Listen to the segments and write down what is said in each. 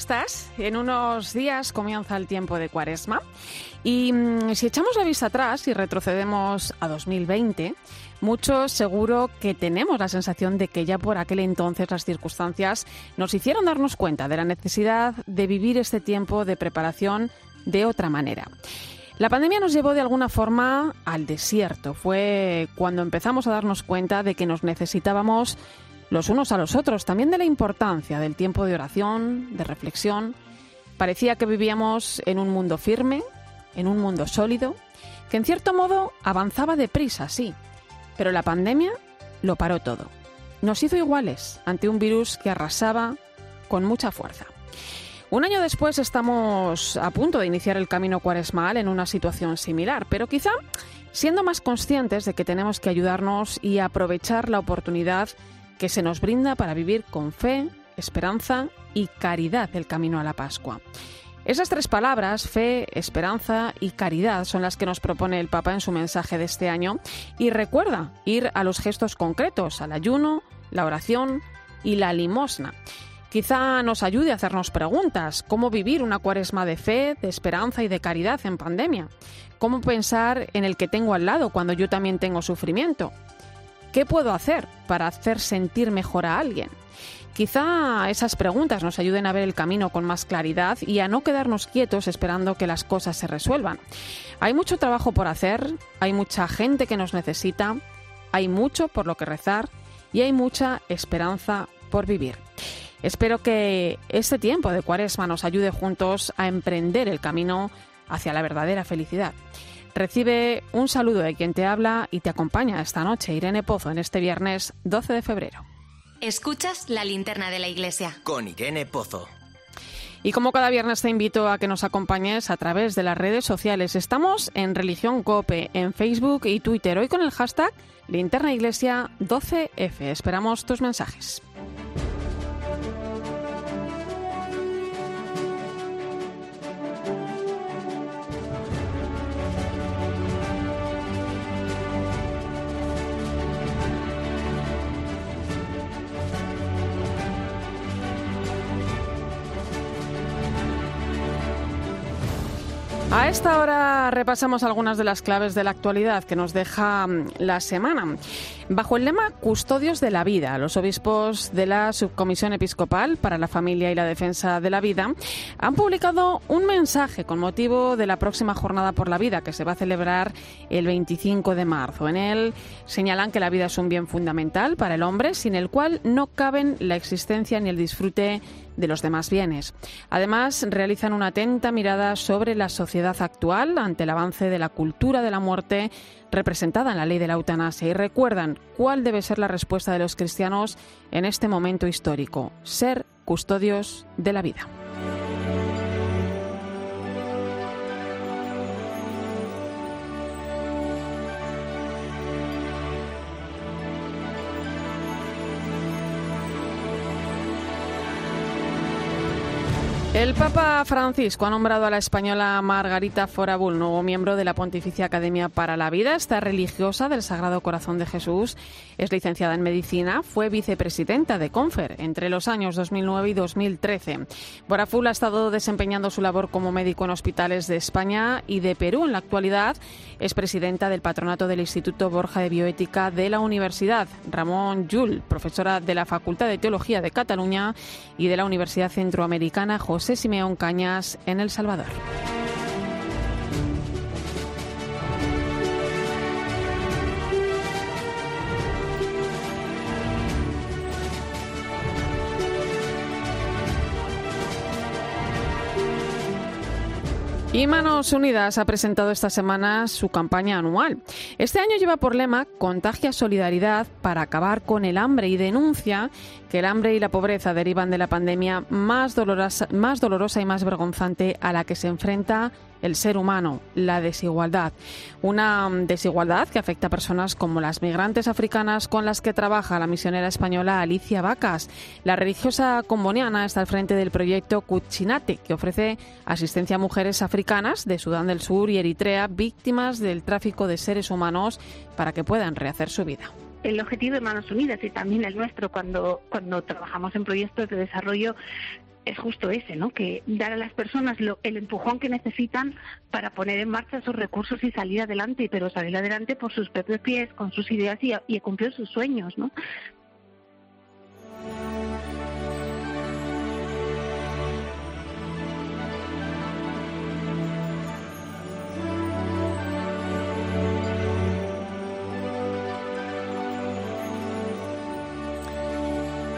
Estás? En unos días comienza el tiempo de Cuaresma y mm, si echamos la vista atrás y retrocedemos a 2020, muchos seguro que tenemos la sensación de que ya por aquel entonces las circunstancias nos hicieron darnos cuenta de la necesidad de vivir este tiempo de preparación de otra manera. La pandemia nos llevó de alguna forma al desierto. Fue cuando empezamos a darnos cuenta de que nos necesitábamos los unos a los otros, también de la importancia del tiempo de oración, de reflexión. Parecía que vivíamos en un mundo firme, en un mundo sólido, que en cierto modo avanzaba deprisa, sí, pero la pandemia lo paró todo. Nos hizo iguales ante un virus que arrasaba con mucha fuerza. Un año después estamos a punto de iniciar el camino cuaresmal en una situación similar, pero quizá siendo más conscientes de que tenemos que ayudarnos y aprovechar la oportunidad que se nos brinda para vivir con fe, esperanza y caridad el camino a la Pascua. Esas tres palabras, fe, esperanza y caridad, son las que nos propone el Papa en su mensaje de este año y recuerda ir a los gestos concretos, al ayuno, la oración y la limosna. Quizá nos ayude a hacernos preguntas, cómo vivir una cuaresma de fe, de esperanza y de caridad en pandemia, cómo pensar en el que tengo al lado cuando yo también tengo sufrimiento, ¿Qué puedo hacer para hacer sentir mejor a alguien? Quizá esas preguntas nos ayuden a ver el camino con más claridad y a no quedarnos quietos esperando que las cosas se resuelvan. Hay mucho trabajo por hacer, hay mucha gente que nos necesita, hay mucho por lo que rezar y hay mucha esperanza por vivir. Espero que este tiempo de cuaresma nos ayude juntos a emprender el camino hacia la verdadera felicidad. Recibe un saludo de quien te habla y te acompaña esta noche, Irene Pozo, en este viernes 12 de febrero. Escuchas la linterna de la iglesia. Con Irene Pozo. Y como cada viernes te invito a que nos acompañes a través de las redes sociales. Estamos en Religión Cope, en Facebook y Twitter, hoy con el hashtag Linterna Iglesia 12F. Esperamos tus mensajes. A esta hora repasamos algunas de las claves de la actualidad que nos deja mm, la semana. Bajo el lema Custodios de la Vida, los obispos de la Subcomisión Episcopal para la Familia y la Defensa de la Vida han publicado un mensaje con motivo de la próxima Jornada por la Vida que se va a celebrar el 25 de marzo. En él señalan que la vida es un bien fundamental para el hombre sin el cual no caben la existencia ni el disfrute de los demás bienes. Además, realizan una atenta mirada sobre la sociedad actual ante el avance de la cultura de la muerte representada en la ley de la eutanasia y recuerdan cuál debe ser la respuesta de los cristianos en este momento histórico, ser custodios de la vida. El Papa Francisco ha nombrado a la española Margarita Forabul nuevo miembro de la Pontificia Academia para la Vida. Esta religiosa del Sagrado Corazón de Jesús es licenciada en medicina, fue vicepresidenta de Confer entre los años 2009 y 2013. Forabul ha estado desempeñando su labor como médico en hospitales de España y de Perú. En la actualidad es presidenta del patronato del Instituto Borja de Bioética de la Universidad. Ramón Llull, profesora de la Facultad de Teología de Cataluña y de la Universidad Centroamericana José Simeón Cañas en El Salvador. Y Manos Unidas ha presentado esta semana su campaña anual. Este año lleva por lema Contagia Solidaridad para acabar con el hambre y denuncia que el hambre y la pobreza derivan de la pandemia más dolorosa, más dolorosa y más vergonzante a la que se enfrenta el ser humano, la desigualdad. Una desigualdad que afecta a personas como las migrantes africanas con las que trabaja la misionera española Alicia Vacas. La religiosa comboniana está al frente del proyecto Cuchinate, que ofrece asistencia a mujeres africanas de Sudán del Sur y Eritrea víctimas del tráfico de seres humanos para que puedan rehacer su vida el objetivo de Manos Unidas y también el nuestro cuando, cuando trabajamos en proyectos de desarrollo es justo ese, ¿no? Que dar a las personas el empujón que necesitan para poner en marcha sus recursos y salir adelante, pero salir adelante por sus propios pies, con sus ideas y, y cumplir sus sueños, ¿no?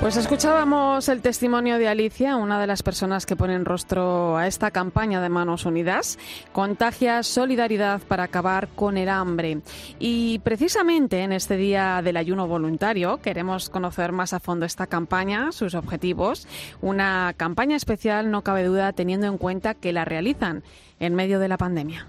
Pues escuchábamos el testimonio de Alicia, una de las personas que ponen rostro a esta campaña de Manos Unidas, Contagia Solidaridad para acabar con el hambre. Y precisamente en este día del ayuno voluntario queremos conocer más a fondo esta campaña, sus objetivos, una campaña especial, no cabe duda, teniendo en cuenta que la realizan en medio de la pandemia.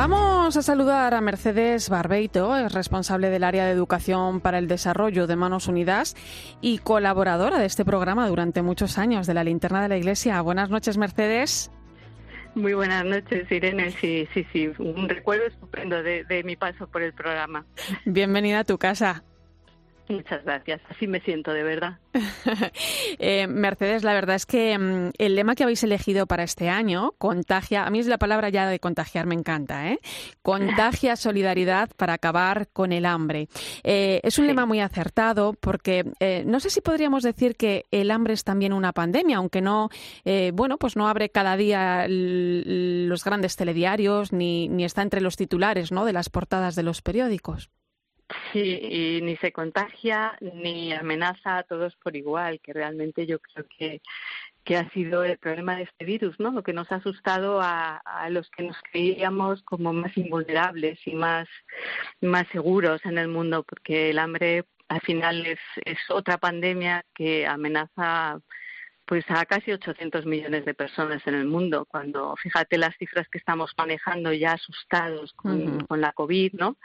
Vamos a saludar a Mercedes Barbeito, es responsable del área de educación para el desarrollo de Manos Unidas y colaboradora de este programa durante muchos años de la linterna de la Iglesia. Buenas noches, Mercedes. Muy buenas noches, Irene. Sí, sí, sí, un recuerdo estupendo de, de mi paso por el programa. Bienvenida a tu casa. Muchas gracias, así me siento de verdad. Eh, Mercedes, la verdad es que mm, el lema que habéis elegido para este año, contagia, a mí es la palabra ya de contagiar, me encanta, ¿eh? Contagia solidaridad para acabar con el hambre. Eh, es un lema muy acertado porque eh, no sé si podríamos decir que el hambre es también una pandemia, aunque no, bueno, pues no abre cada día los grandes telediarios ni, ni está entre los titulares, ¿no? De las portadas de los periódicos. Sí, y ni se contagia ni amenaza a todos por igual, que realmente yo creo que, que ha sido el problema de este virus, ¿no? Lo que nos ha asustado a, a los que nos creíamos como más invulnerables y más, más seguros en el mundo, porque el hambre al final es, es otra pandemia que amenaza pues a casi 800 millones de personas en el mundo. Cuando fíjate las cifras que estamos manejando ya asustados con, la COVID, ¿no?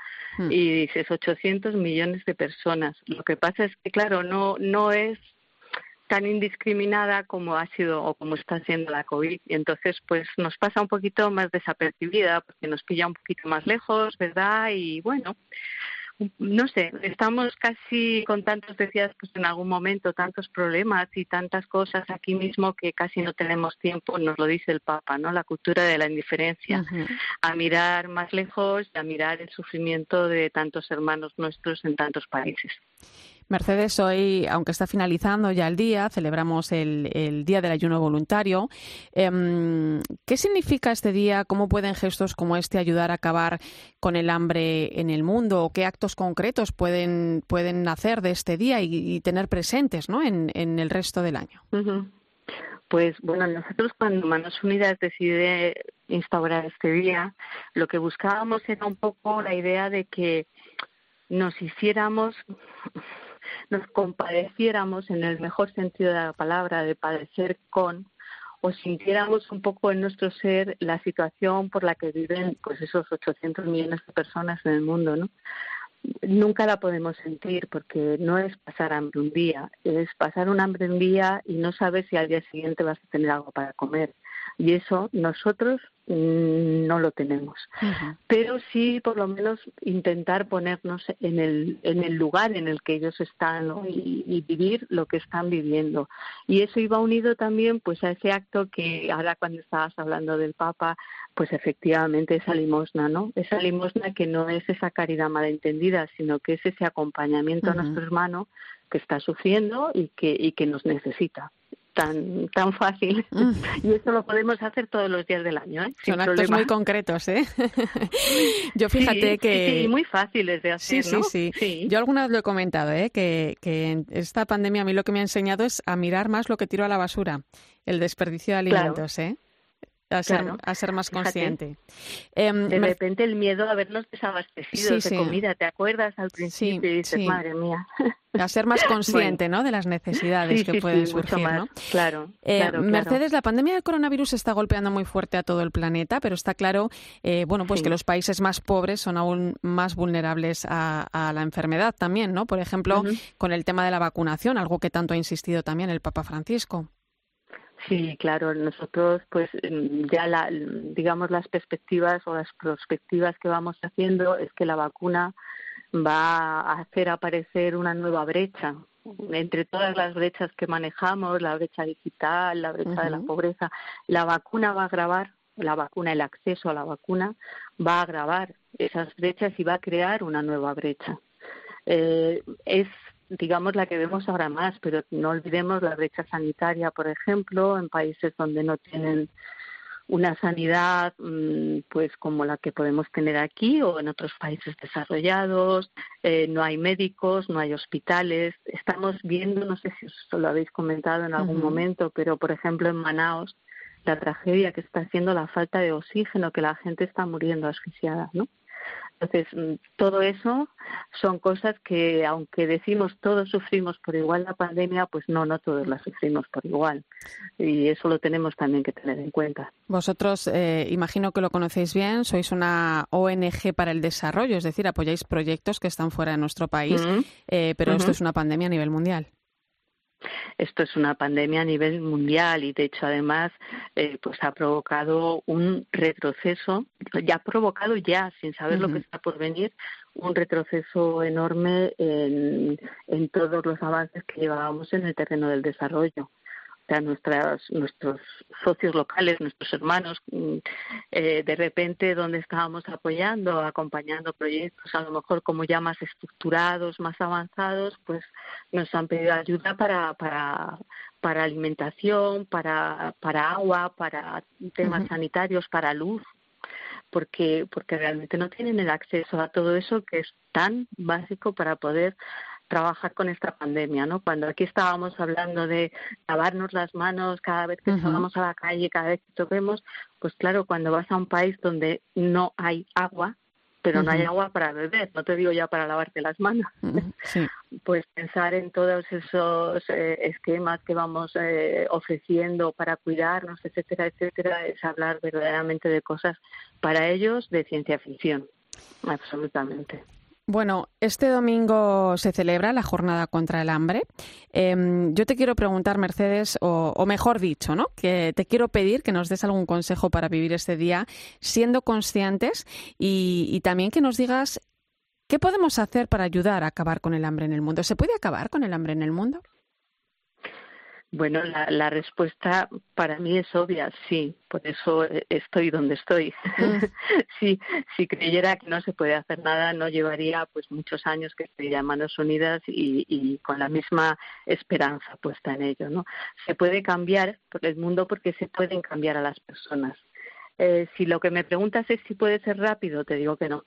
Y dices 800 millones de personas. Lo que pasa es que, claro, no, no es tan indiscriminada como ha sido o como está siendo la COVID. Y entonces, pues nos pasa un poquito más desapercibida porque nos pilla un poquito más lejos, ¿verdad? Y bueno, no sé, estamos casi con tantos, decías, pues en algún momento, tantos problemas y tantas cosas aquí mismo que casi no tenemos tiempo, nos lo dice el Papa, ¿no? La cultura de la indiferencia, a mirar más lejos y a mirar el sufrimiento de tantos hermanos nuestros en tantos países. Mercedes, hoy, aunque está finalizando ya el día, celebramos el, Día del Ayuno Voluntario. Em, ¿Qué significa este día? ¿Cómo pueden gestos como este ayudar a acabar con el hambre en el mundo? ¿Qué actos concretos pueden, pueden hacer de este día y, tener presentes ¿no? en, el resto del año? Pues bueno, nosotros cuando Manos Unidas decide instaurar este día, lo que buscábamos era un poco la idea de que nos hiciéramos nos compadeciéramos en el mejor sentido de la palabra, de padecer con, o sintiéramos un poco en nuestro ser la situación por la que viven pues esos 800 millones de personas en el mundo, ¿no? Nunca la podemos sentir porque no es pasar hambre un día, es pasar un hambre un día y no sabes si al día siguiente vas a tener algo para comer. Y eso nosotros no lo tenemos. Pero sí, por lo menos, intentar ponernos en el, en el lugar en el que ellos están y, vivir lo que están viviendo. Y eso iba unido también pues a ese acto que ahora cuando estabas hablando del Papa, pues efectivamente esa limosna, ¿no? Esa limosna que no es esa caridad malentendida, sino que es ese acompañamiento a nuestro hermano que está sufriendo y que, y que nos necesita tan tan fácil. Mm. y eso lo podemos hacer todos los días del año ¿eh? son actos muy concretos eh yo fíjate que sí, muy fáciles de hacer sí, sí sí. Yo alguna vez lo he comentado eh que que esta pandemia a mí lo que me ha enseñado es a mirar más lo que tiro a la basura el desperdicio de alimentos eh a ser, a ser más consciente. Em, de repente el miedo a vernos desabastecidos de comida, ¿te acuerdas al principio? y dices, madre mía. A ser más consciente, ¿no? De las necesidades que pueden surgir, ¿no? Claro, eh, claro, Mercedes, la pandemia del coronavirus está golpeando muy fuerte a todo el planeta, pero está claro, eh, bueno, pues que los países más pobres son aún más vulnerables a, la enfermedad también, ¿no? Por ejemplo, con el tema de la vacunación, algo que tanto ha insistido también el Papa Francisco. Sí, claro, nosotros pues mm, ya la, digamos las perspectivas o las perspectivas que vamos haciendo es que la vacuna va a hacer aparecer una nueva brecha entre todas las brechas que manejamos, la brecha digital, la brecha de la pobreza, la vacuna va a agravar, la vacuna, el acceso a la vacuna va a agravar esas brechas y va a crear una nueva brecha. Eh, es digamos, la que vemos ahora más, pero no olvidemos la brecha sanitaria, por ejemplo, en países donde no tienen una sanidad mm, pues como la que podemos tener aquí o en otros países desarrollados, eh, no hay médicos, no hay hospitales. Estamos viendo, no sé si os lo habéis comentado en algún momento, pero por ejemplo en Manaos, la tragedia que está haciendo la falta de oxígeno, que la gente está muriendo asfixiada, ¿no? Entonces, mm, todo eso son cosas que, aunque decimos todos sufrimos por igual la pandemia, pues no, no todos la sufrimos por igual. Y eso lo tenemos también que tener en cuenta. Vosotros, eh, imagino que lo conocéis bien, sois una ONG para el desarrollo, es decir, apoyáis proyectos que están fuera de nuestro país, eh, pero esto es una pandemia a nivel mundial esto es una pandemia a nivel mundial y de hecho además eh, pues ha provocado un retroceso ya ha provocado ya sin saber lo que está por venir un retroceso enorme en, en todos los avances que llevábamos en el terreno del desarrollo sea, nuestras, nuestros socios locales, nuestros hermanos, mm, eh, de repente donde estábamos apoyando, acompañando proyectos, a lo mejor como ya más estructurados, más avanzados, pues nos han pedido ayuda para, para, para alimentación, para, para agua, para temas sanitarios, para luz, porque, porque realmente no tienen el acceso a todo eso que es tan básico para poder trabajar con esta pandemia, ¿no? Cuando aquí estábamos hablando de lavarnos las manos cada vez que salgamos a la calle, cada vez que toquemos, pues claro, cuando vas a un país donde no hay agua, pero no hay agua para beber, no te digo ya para lavarte las manos, pues pensar en todos esos eh, esquemas que vamos eh, ofreciendo para cuidarnos, etcétera, etcétera, es hablar verdaderamente de cosas para ellos de ciencia ficción, absolutamente. Bueno, este domingo se celebra la jornada contra el hambre. Em, yo te quiero preguntar, Mercedes, o, mejor dicho, ¿no? Que te quiero pedir que nos des algún consejo para vivir este día siendo conscientes y también que nos digas qué podemos hacer para ayudar a acabar con el hambre en el mundo. ¿Se puede acabar con el hambre en el mundo? Bueno, la, la, respuesta para mí es obvia, sí, por eso estoy donde estoy. Mm. si, si creyera que no se puede hacer nada, no llevaría pues muchos años que estaría en manos unidas y, y con la misma esperanza puesta en ello. ¿no? Se puede cambiar por el mundo porque se pueden cambiar a las personas. Eh, si lo que me preguntas es si puede ser rápido, te digo que no.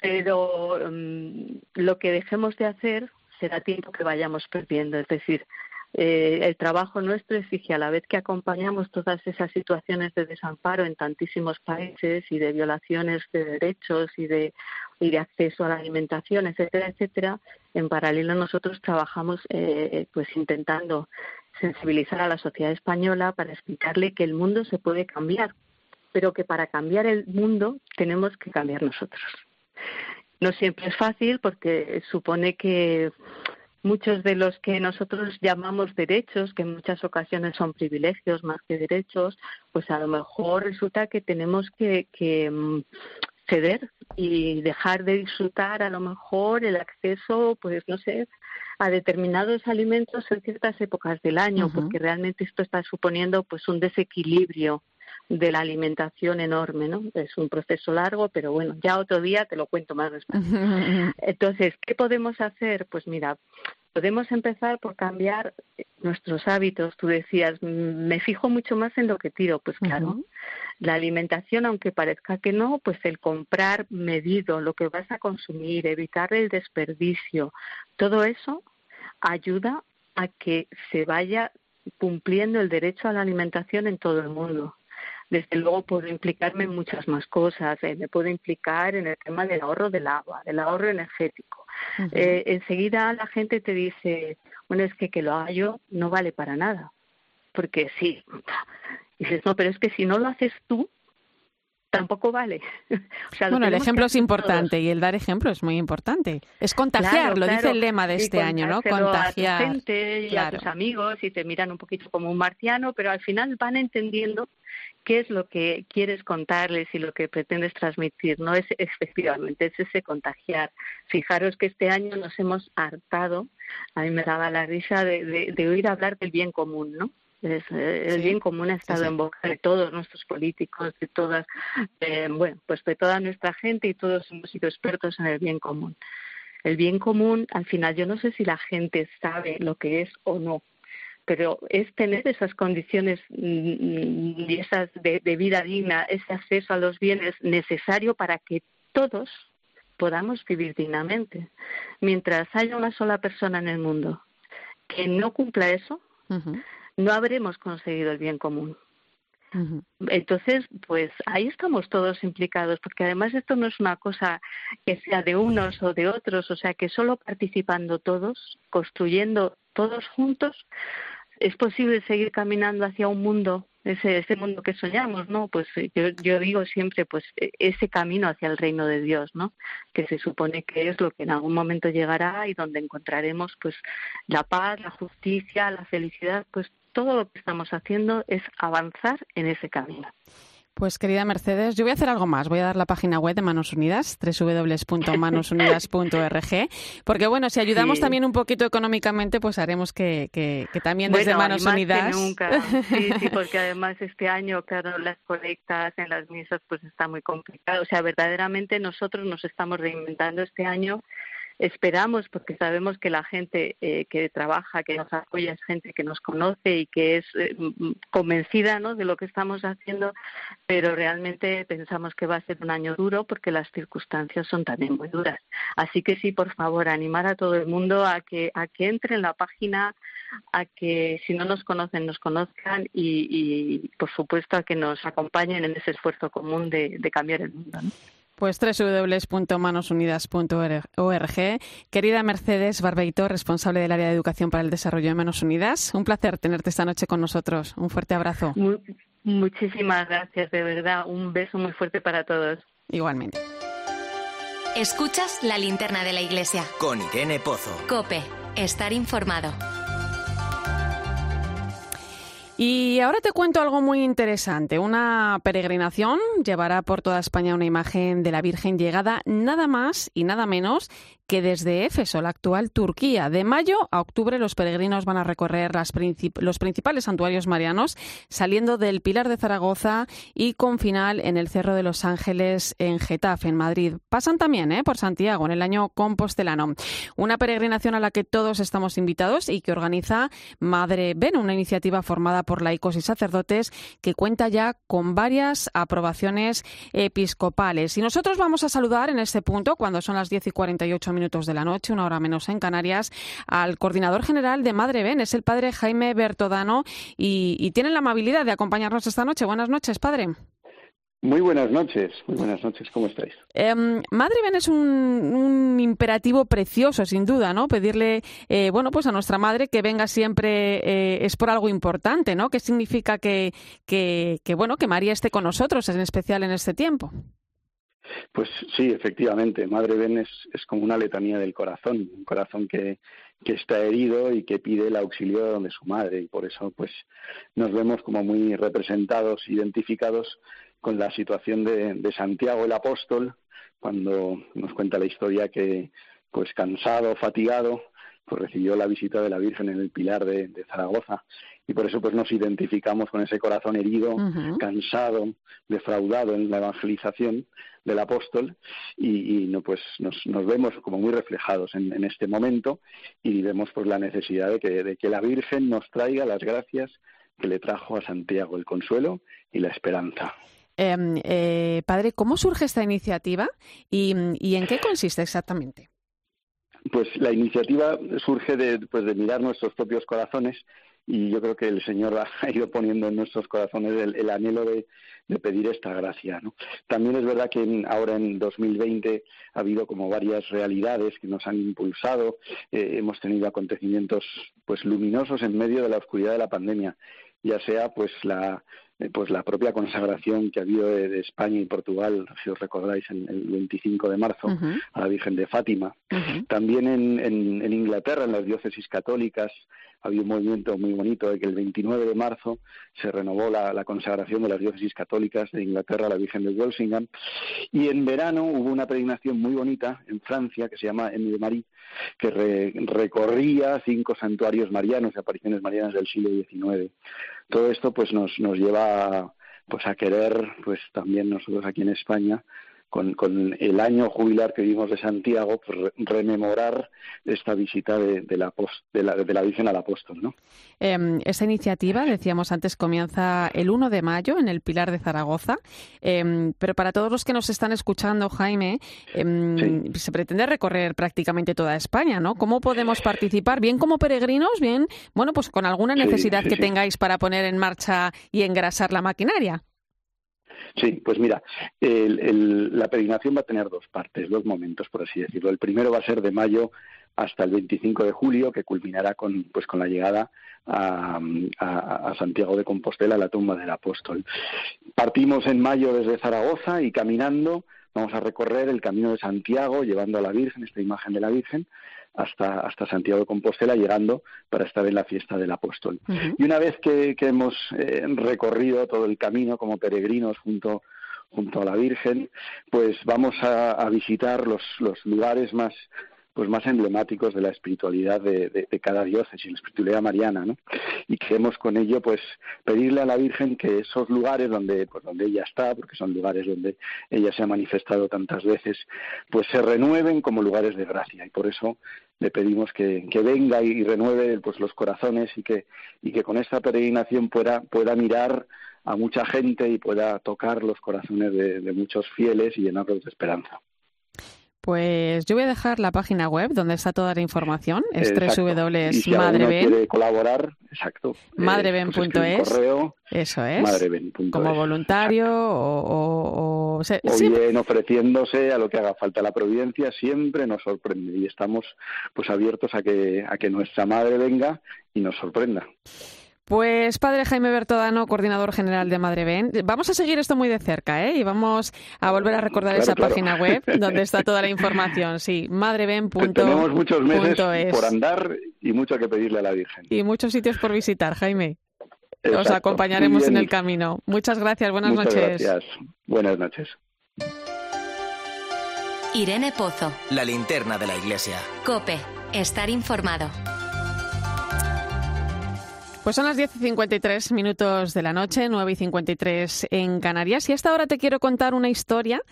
Pero um, lo que dejemos de hacer será tiempo que vayamos perdiendo. Es decir, eh, el trabajo nuestro exige a la vez que acompañamos todas esas situaciones de desamparo en tantísimos países y de violaciones de derechos y de, y de acceso a la alimentación, etcétera, etcétera, en paralelo nosotros trabajamos eh, pues intentando sensibilizar a la sociedad española para explicarle que el mundo se puede cambiar, pero que para cambiar el mundo tenemos que cambiar nosotros. No siempre es fácil porque supone que muchos de los que nosotros llamamos derechos, que en muchas ocasiones son privilegios más que derechos, pues a lo mejor resulta que tenemos que, mm, ceder y dejar de disfrutar a lo mejor el acceso, pues no sé, a determinados alimentos en ciertas épocas del año, porque realmente esto está suponiendo pues un desequilibrio de la alimentación enorme, ¿no? Es un proceso largo, pero bueno, ya otro día te lo cuento más despacio. Entonces, ¿qué podemos hacer? Pues mira, podemos empezar por cambiar nuestros hábitos. Tú decías, mm, me fijo mucho más en lo que tiro. Pues claro, la alimentación, aunque parezca que no, pues el comprar medido, lo que vas a consumir, evitar el desperdicio, todo eso ayuda a que se vaya cumpliendo el derecho a la alimentación en todo el mundo desde luego puedo implicarme en muchas más cosas. Eh, me puedo implicar en el tema del ahorro del agua, del ahorro energético. eh, enseguida la gente te dice, bueno, es que que lo haga yo no vale para nada. Porque sí, dices, no, pero es que si no lo haces tú, tampoco vale. o sea, bueno, el ejemplo es importante y el dar ejemplo es muy importante. Es contagiar, lo dice el lema de este año, ¿no? Contagiar. A tu gente y a tus amigos y te miran un poquito como un marciano, pero al final van entendiendo qué es lo que quieres contarles y lo que pretendes transmitir, no es efectivamente, es ese contagiar. Fijaros que este año nos hemos hartado, a mí me daba la risa de, oír hablar del bien común, ¿no? Es, eh, el bien común ha estado en boca de todos nuestros políticos, de todas, bueno, pues de toda nuestra gente y todos hemos sido expertos en el bien común. El bien común, al final, yo no sé si la gente sabe lo que es o no, pero es tener esas condiciones mm, y esas de, vida digna, ese acceso a los bienes necesario para que todos podamos vivir dignamente. Mientras haya una sola persona en el mundo que no cumpla eso, no habremos conseguido el bien común. Entonces, pues ahí estamos todos implicados, porque además esto no es una cosa que sea de unos o de otros, o sea que solo participando todos, construyendo todos juntos, es posible seguir caminando hacia un mundo, ese, ese mundo que soñamos, ¿no? Pues eh, yo, yo digo siempre, pues e, ese camino hacia el reino de Dios, ¿no? Que se supone que es lo que en algún momento llegará y donde encontraremos, pues, la paz, la justicia, la felicidad, pues todo lo que estamos haciendo es avanzar en ese camino. Pues querida Mercedes, yo voy a hacer algo más. Voy a dar la página web de Manos Unidas, www.manosunidas.org, porque bueno, si ayudamos también un poquito económicamente, pues haremos que, que, también desde Manos Unidas. nunca. Sí, sí, porque además este año, claro, las colectas en las misas, pues está muy complicado. O sea, verdaderamente nosotros nos estamos reinventando este año esperamos, porque sabemos que la gente eh, que trabaja, que nos apoya, es gente que nos conoce y que es eh, convencida ¿no? de lo que estamos haciendo, pero realmente pensamos que va a ser un año duro porque las circunstancias son también muy duras. Así que sí, por favor, animar a todo el mundo a que, a que entre en la página, a que si no nos conocen, nos conozcan y, por supuesto, a que nos acompañen en ese esfuerzo común de, cambiar el mundo. Pues www.manosunidas.org. Querida Mercedes Barbeito, responsable del área de educación para el desarrollo de Manos Unidas, un placer tenerte esta noche con nosotros. Un fuerte abrazo. muchísimas gracias, de verdad. Un beso muy fuerte para todos. Igualmente. Escuchas la linterna de la iglesia. Con Irene Pozo. Cope, estar informado. Y ahora te cuento algo muy interesante. Una peregrinación llevará por toda España una imagen de la Virgen llegada nada más y nada menos que desde Éfeso, la actual Turquía. De mayo a octubre los peregrinos van a recorrer los principales santuarios marianos, saliendo del Pilar de Zaragoza y con final en el Cerro de los Ángeles en Getafe, en Madrid. Pasan también ¿eh? por Santiago en el año compostelano. Una peregrinación a la que todos estamos invitados y que organiza Madre Ven, una iniciativa formada por laicos y sacerdotes que cuenta ya con varias aprobaciones episcopales. Y nosotros vamos a saludar en este punto, cuando son las 10 y 48 minutos minutos de la noche, una hora menos en Canarias, al coordinador general de Madre Ben, es el padre Jaime Bertodano, y, y tiene la amabilidad de acompañarnos esta noche. Buenas noches, padre. Muy buenas noches, muy buenas noches, ¿cómo estáis? Em, Madre Ben es un, imperativo precioso, sin duda, ¿no? Pedirle, eh, bueno, pues a nuestra madre que venga siempre eh, es por algo importante, ¿no? ¿Qué significa que, que, que, bueno, que María esté con nosotros, en especial en este tiempo? Pues sí, efectivamente, Madre Ben es, como una letanía del corazón, un corazón que, que está herido y que pide el auxilio de su madre y por eso pues nos vemos como muy representados, identificados con la situación de, de Santiago el apóstol cuando nos cuenta la historia que pues cansado, fatigado, pues recibió la visita de la Virgen en el Pilar de, Zaragoza. Y por eso pues nos identificamos con ese corazón herido, cansado, defraudado en la evangelización del apóstol. Y, no pues nos, vemos como muy reflejados en, este momento y vemos pues la necesidad de que, de que la Virgen nos traiga las gracias que le trajo a Santiago el consuelo y la esperanza. Em, eh, padre, ¿cómo surge esta iniciativa y, en qué consiste exactamente? Pues la iniciativa surge de, pues de mirar nuestros propios corazones y yo creo que el Señor ha ido poniendo en nuestros corazones el, anhelo de, pedir esta gracia. ¿no? También es verdad que ahora en 2020 ha habido como varias realidades que nos han impulsado, eh, hemos tenido acontecimientos pues luminosos en medio de la oscuridad de la pandemia ya sea pues la pues la propia consagración que ha habido de, España y Portugal, si os recordáis, en el 25 de marzo, a la Virgen de Fátima. También en, en, Inglaterra, en las diócesis católicas, había un movimiento muy bonito de que el 29 de marzo se renovó la, consagración de las diócesis católicas de Inglaterra a la Virgen de Walsingham. Y en verano hubo una peregrinación muy bonita en Francia que se llama Emi de Marie, que recorría cinco santuarios marianos, apariciones marianas del siglo XIX. Todo esto pues nos, nos lleva pues a querer pues también nosotros aquí en España con, con, el año jubilar que vimos de Santiago, pues rememorar esta visita de, de, la, de, la, de la Virgen al Apóstol. ¿no? Eh, esta iniciativa, decíamos antes, comienza el 1 de mayo en el Pilar de Zaragoza, em, pero para todos los que nos están escuchando, Jaime, em, se pretende recorrer prácticamente toda España, ¿no? ¿Cómo podemos participar? Bien como peregrinos, bien, bueno, pues con alguna necesidad que tengáis para poner en marcha y engrasar la maquinaria. Sí, pues mira, la peregrinación va a tener dos partes, dos momentos, por así decirlo. El primero va a ser de mayo hasta el 25 de julio, que culminará con, pues, con la llegada a, Santiago de Compostela, a la tumba del apóstol. Partimos en mayo desde Zaragoza y caminando vamos a recorrer el camino de Santiago, llevando a la Virgen, esta imagen de la Virgen, hasta, hasta Santiago de Compostela, llegando para estar en la fiesta del apóstol. Y una vez que, hemos eh, recorrido todo el camino como peregrinos junto junto a la Virgen, pues vamos a, a visitar los, los lugares más pues más emblemáticos de la espiritualidad de, cada diócesis, la espiritualidad mariana, ¿no? Y queremos con ello, pues, pedirle a la Virgen que esos lugares donde, pues, donde ella está, porque son lugares donde ella se ha manifestado tantas veces, pues se renueven como lugares de gracia. Y por eso le pedimos que, que venga y, renueve pues los corazones y que, y que con esta peregrinación pueda, pueda mirar a mucha gente y pueda tocar los corazones de muchos fieles y llenarlos de esperanza. Pues yo voy a dejar la página web donde está toda la información, es www.madreben. Si quiere colaborar, exacto. Madreben.es. Eh, pues eso es. Como voluntario o, o, bien ofreciéndose a lo que haga falta. La providencia siempre nos sorprende y estamos pues abiertos a que a que nuestra madre venga y nos sorprenda. Pues padre Jaime Bertodano, coordinador general de Madre Ben, vamos a seguir esto muy de cerca, ¿eh? Y vamos a volver a recordar esa página web donde está toda la información. Sí, madreben.es. Tenemos muchos meses por andar y mucho que pedirle a la Virgen. Y muchos sitios por visitar, Jaime. Os acompañaremos en el camino. Muchas gracias, buenas Muchas noches. Gracias. Buenas noches. Irene Pozo. La linterna de la iglesia. Cope. Estar informado. Pues son las 10 y 53 minutos de la noche, 9 y 53 en Canarias. Y a esta hora te quiero contar una historia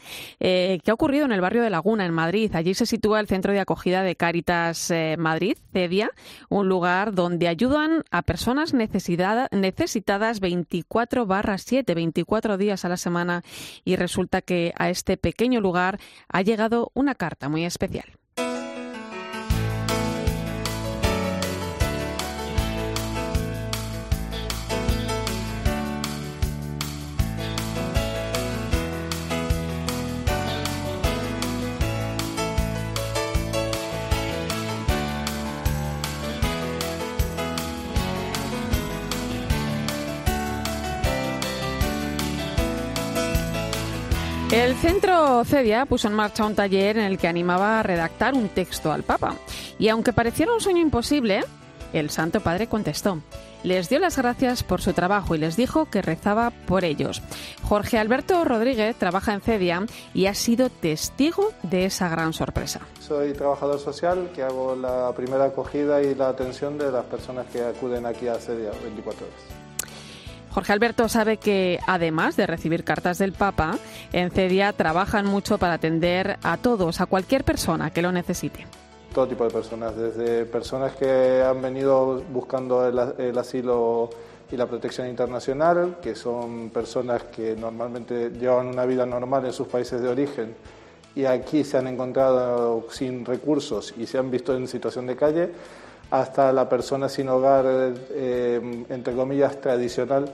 eh, que ha ocurrido en el barrio de Laguna, en Madrid. Allí se sitúa el centro de acogida de Cáritas eh, Madrid, CEDIA, un lugar donde ayudan a personas necesitadas 24 barras 7, 24 días a la semana. Y resulta que a este pequeño lugar ha llegado una carta muy especial. El centro CEDIA puso en marcha un taller en el que animaba a redactar un texto al Papa. Y aunque pareciera un sueño imposible, el Santo Padre contestó. Les dio las gracias por su trabajo y les dijo que rezaba por ellos. Jorge Alberto Rodríguez trabaja en CEDIA y ha sido testigo de esa gran sorpresa. Soy trabajador social que hago la primera acogida y la atención de las personas que acuden aquí a CEDIA 24 horas. Jorge Alberto sabe que, además de recibir cartas del Papa, en CEDIA trabajan mucho para atender a todos, a cualquier persona que lo necesite. Todo tipo de personas, desde personas que han venido buscando el, asilo y la protección internacional, que son personas que normalmente llevan una vida normal en sus países de origen y aquí se han encontrado sin recursos y se han visto en situación de calle, hasta la persona sin hogar, eh, entre comillas, tradicional.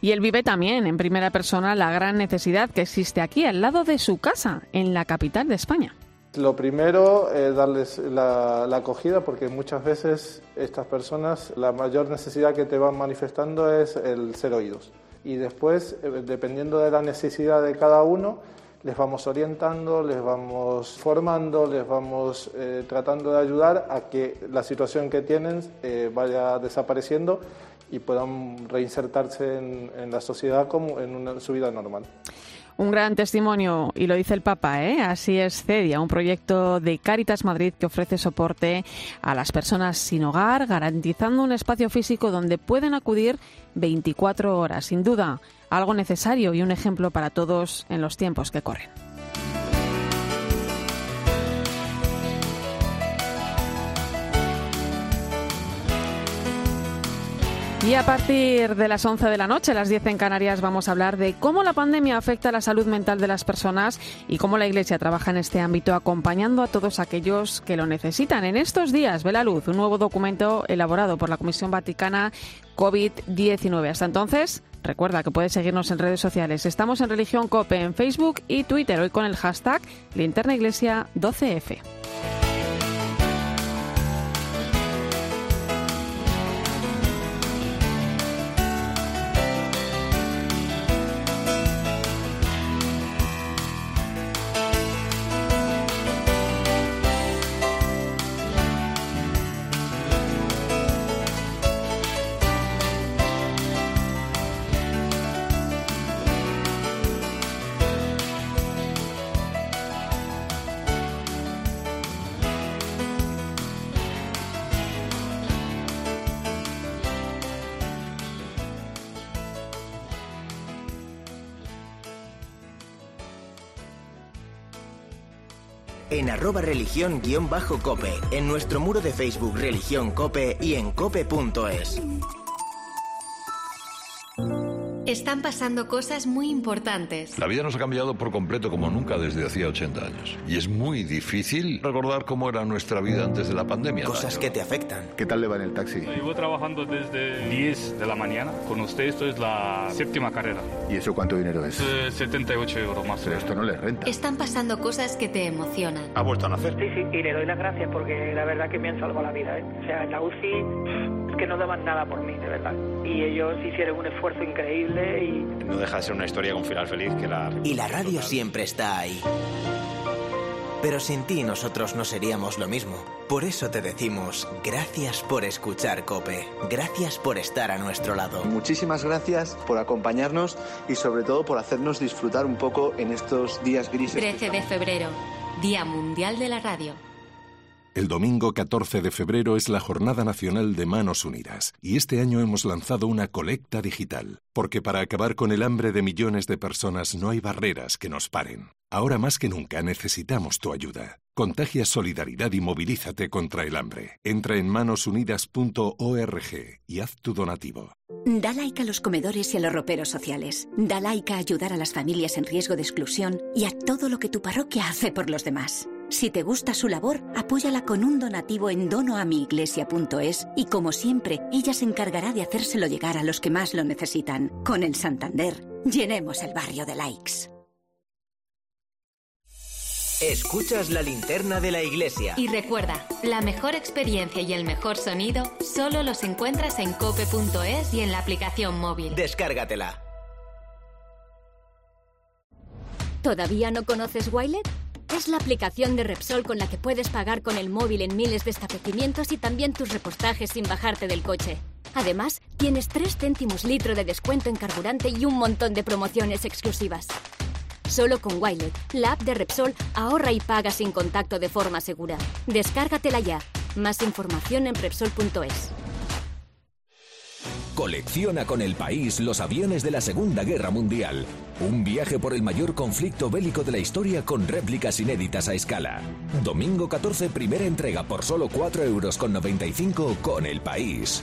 Y él vive también en primera persona la gran necesidad que existe aquí, al lado de su casa, en la capital de España. Lo primero es darles la, acogida porque muchas veces estas personas la mayor necesidad que te van manifestando es el ser oídos. Y después, eh, dependiendo de la necesidad de cada uno, les vamos orientando, les vamos formando, les vamos eh, tratando de ayudar a que la situación que tienen eh, vaya desapareciendo y puedan reinsertarse en, la sociedad como en su vida normal. Un gran testimonio, y lo dice el Papa, ¿eh? así es CEDIA, un proyecto de Caritas Madrid que ofrece soporte a las personas sin hogar, garantizando un espacio físico donde pueden acudir 24 horas. Sin duda, algo necesario y un ejemplo para todos en los tiempos que corren. Y a partir de las 11 de la noche, las 10 en Canarias, vamos a hablar de cómo la pandemia afecta a la salud mental de las personas y cómo la Iglesia trabaja en este ámbito acompañando a todos aquellos que lo necesitan. En estos días ve la luz un nuevo documento elaborado por la Comisión Vaticana COVID-19. Hasta entonces, recuerda que puedes seguirnos en redes sociales. Estamos en Religión Cope en Facebook y Twitter, hoy con el hashtag Linterna Iglesia 12F. En arroba religión-cope, en nuestro muro de Facebook Religión Cope y en cope.es. Están pasando cosas muy importantes. La vida nos ha cambiado por completo como nunca desde hacía 80 años. Y es muy difícil recordar cómo era nuestra vida antes de la pandemia. Cosas que te afectan. ¿Qué tal le va en el taxi? Llevo trabajando desde 10 de la mañana. Con usted esto es la séptima carrera. ¿Y eso cuánto dinero es? 78 euros más. Pero esto no le renta. Están pasando cosas que te emocionan. ¿Ha vuelto a nacer? Sí, sí, y le doy las gracias porque la verdad que me han salvado la vida. ¿eh? O sea, en la UCI que no daban nada por mí, de verdad. Y ellos hicieron un esfuerzo increíble y... No deja de ser una historia con final feliz que la... Y la radio siempre está ahí. Pero sin ti nosotros no seríamos lo mismo. Por eso te decimos gracias por escuchar Cope. Gracias por estar a nuestro lado. Muchísimas gracias por acompañarnos y sobre todo por hacernos disfrutar un poco en estos días grises. 13 de febrero, Día Mundial de la Radio. El domingo 14 de febrero es la Jornada Nacional de Manos Unidas y este año hemos lanzado una colecta digital, porque para acabar con el hambre de millones de personas no hay barreras que nos paren. Ahora más que nunca necesitamos tu ayuda. Contagia solidaridad y movilízate contra el hambre. Entra en manosunidas.org y haz tu donativo. Da like a los comedores y a los roperos sociales. Da like a ayudar a las familias en riesgo de exclusión y a todo lo que tu parroquia hace por los demás. Si te gusta su labor, apóyala con un donativo en donoamiiglesia.es y como siempre, ella se encargará de hacérselo llegar a los que más lo necesitan. Con el Santander, llenemos el barrio de likes. Escuchas la linterna de la iglesia. Y recuerda, la mejor experiencia y el mejor sonido solo los encuentras en cope.es y en la aplicación móvil. Descárgatela. ¿Todavía no conoces Wilet? Es la aplicación de Repsol con la que puedes pagar con el móvil en miles de establecimientos y también tus repostajes sin bajarte del coche. Además, tienes 3 céntimos litro de descuento en carburante y un montón de promociones exclusivas. Solo con Wilet, la app de Repsol, ahorra y paga sin contacto de forma segura. Descárgatela ya. Más información en Repsol.es. Colecciona con el país los aviones de la Segunda Guerra Mundial. Un viaje por el mayor conflicto bélico de la historia con réplicas inéditas a escala. Domingo 14, primera entrega por solo 4,95 euros con el país.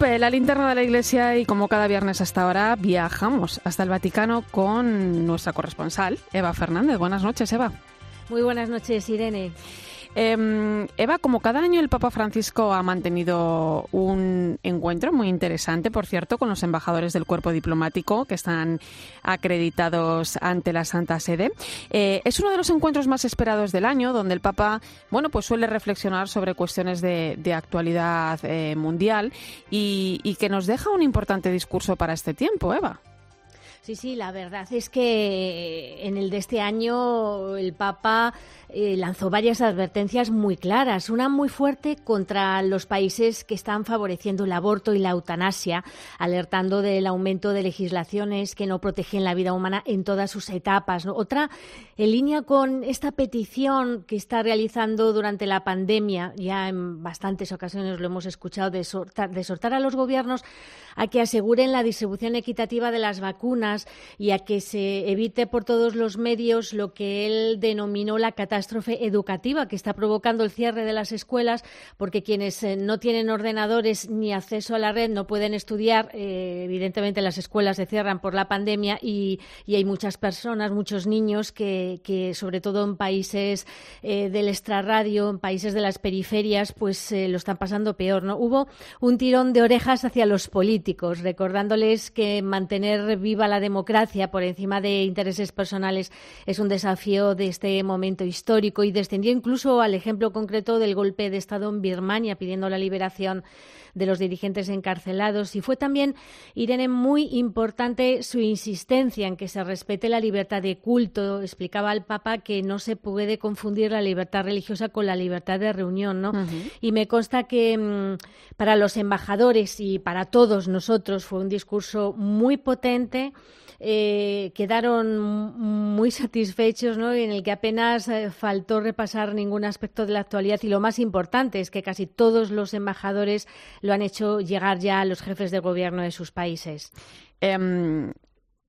La linterna de la iglesia y como cada viernes hasta ahora viajamos hasta el Vaticano con nuestra corresponsal, Eva Fernández. Buenas noches, Eva. Muy buenas noches, Irene. Eh, Eva, como cada año el Papa Francisco ha mantenido un encuentro muy interesante, por cierto, con los embajadores del cuerpo diplomático que están acreditados ante la Santa Sede. Eh, es uno de los encuentros más esperados del año, donde el Papa, bueno, pues suele reflexionar sobre cuestiones de, actualidad eh, mundial y, y que nos deja un importante discurso para este tiempo, Eva. Sí, sí, la verdad es que en el de este año el Papa eh, lanzó varias advertencias muy claras. Una muy fuerte contra los países que están favoreciendo el aborto y la eutanasia, alertando del aumento de legislaciones que no protegen la vida humana en todas sus etapas. Otra, en línea con esta petición que está realizando durante la pandemia, ya en bastantes ocasiones lo hemos escuchado, de de exhortar a los gobiernos a que aseguren la distribución equitativa de las vacunas y a que se evite por todos los medios lo que él denominó la catástrofe educativa que está provocando el cierre de las escuelas porque quienes eh, no tienen ordenadores ni acceso a la red no pueden estudiar. Eh, evidentemente las escuelas se cierran por la pandemia y, y hay muchas personas, muchos niños que, que sobre todo en países eh, del extrarradio, en países de las periferias, pues lo están pasando peor. ¿no? Hubo un tirón de orejas hacia los políticos, recordándoles que mantener viva la democracia por encima de intereses personales es un desafío de este momento histórico y descendió incluso al ejemplo concreto del golpe de Estado en Birmania pidiendo la liberación de los dirigentes encarcelados. Y fue también, Irene, muy importante su insistencia en que se respete la libertad de culto. Explicaba al Papa que no se puede confundir la libertad religiosa con la libertad de reunión, ¿no? Y me consta que mmm, para los embajadores y para todos nosotros fue un discurso muy potente eh, quedaron muy satisfechos ¿no? en el que apenas eh, faltó repasar ningún aspecto de la actualidad y lo más importante es que casi todos los embajadores lo han hecho llegar ya a los jefes de gobierno de sus países. Um...